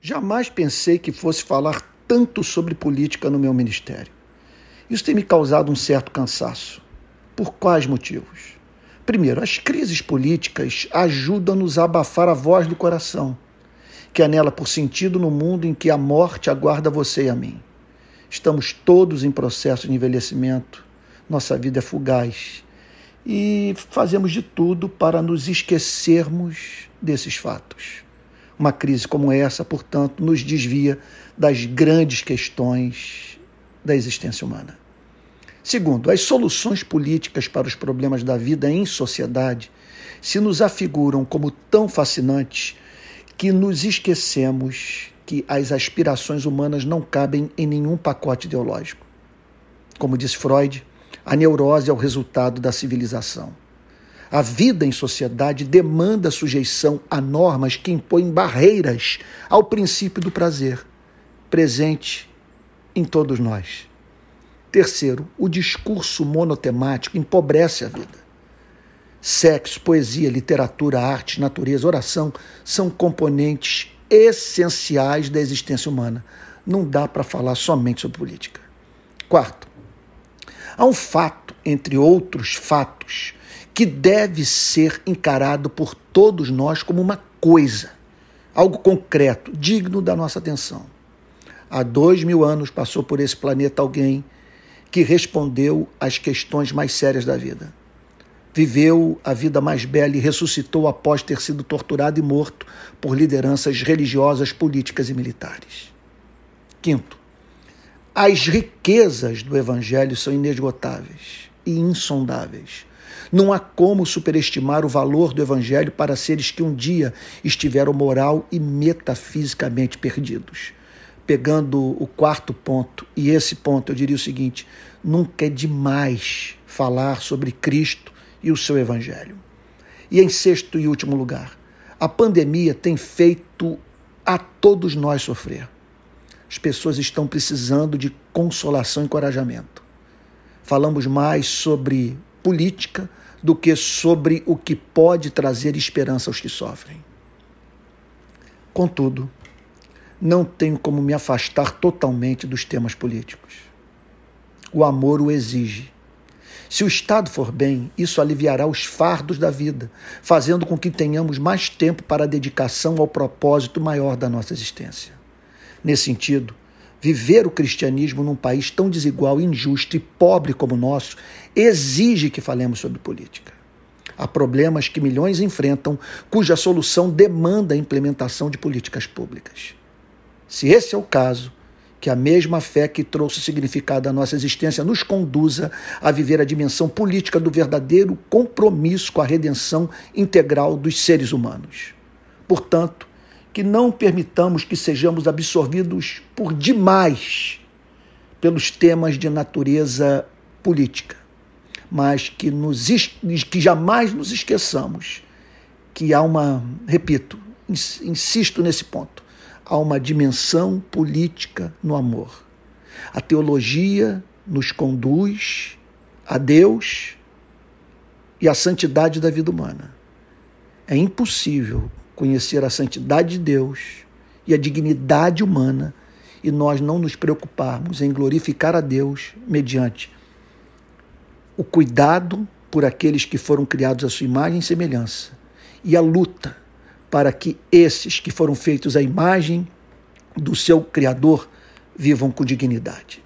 Jamais pensei que fosse falar tanto sobre política no meu ministério. Isso tem me causado um certo cansaço. Por quais motivos? Primeiro, as crises políticas ajudam-nos a abafar a voz do coração, que anela por sentido no mundo em que a morte aguarda você e a mim. Estamos todos em processo de envelhecimento, nossa vida é fugaz e fazemos de tudo para nos esquecermos desses fatos. Uma crise como essa, portanto, nos desvia das grandes questões da existência humana. Segundo, as soluções políticas para os problemas da vida em sociedade se nos afiguram como tão fascinantes que nos esquecemos que as aspirações humanas não cabem em nenhum pacote ideológico. Como disse Freud, a neurose é o resultado da civilização. A vida em sociedade demanda sujeição a normas que impõem barreiras ao princípio do prazer, presente em todos nós. Terceiro, o discurso monotemático empobrece a vida. Sexo, poesia, literatura, arte, natureza, oração são componentes essenciais da existência humana. Não dá para falar somente sobre política. Quarto, há um fato, entre outros fatos, que deve ser encarado por todos nós como uma coisa, algo concreto, digno da nossa atenção. Há dois mil anos passou por esse planeta alguém que respondeu às questões mais sérias da vida. Viveu a vida mais bela e ressuscitou após ter sido torturado e morto por lideranças religiosas, políticas e militares. Quinto, as riquezas do Evangelho são inesgotáveis e insondáveis. Não há como superestimar o valor do Evangelho para seres que um dia estiveram moral e metafisicamente perdidos. Pegando o quarto ponto, e esse ponto eu diria o seguinte: nunca é demais falar sobre Cristo e o seu Evangelho. E em sexto e último lugar, a pandemia tem feito a todos nós sofrer. As pessoas estão precisando de consolação e encorajamento. Falamos mais sobre política do que sobre o que pode trazer esperança aos que sofrem. Contudo, não tenho como me afastar totalmente dos temas políticos. O amor o exige. Se o Estado for bem, isso aliviará os fardos da vida, fazendo com que tenhamos mais tempo para a dedicação ao propósito maior da nossa existência. Nesse sentido, Viver o cristianismo num país tão desigual, injusto e pobre como o nosso exige que falemos sobre política. Há problemas que milhões enfrentam, cuja solução demanda a implementação de políticas públicas. Se esse é o caso, que a mesma fé que trouxe significado à nossa existência nos conduza a viver a dimensão política do verdadeiro compromisso com a redenção integral dos seres humanos. Portanto, que não permitamos que sejamos absorvidos por demais pelos temas de natureza política, mas que, nos, que jamais nos esqueçamos que há uma, repito, insisto nesse ponto, há uma dimensão política no amor. A teologia nos conduz a Deus e à santidade da vida humana. É impossível conhecer a santidade de Deus e a dignidade humana e nós não nos preocuparmos em glorificar a Deus mediante o cuidado por aqueles que foram criados à sua imagem e semelhança e a luta para que esses que foram feitos à imagem do seu Criador vivam com dignidade.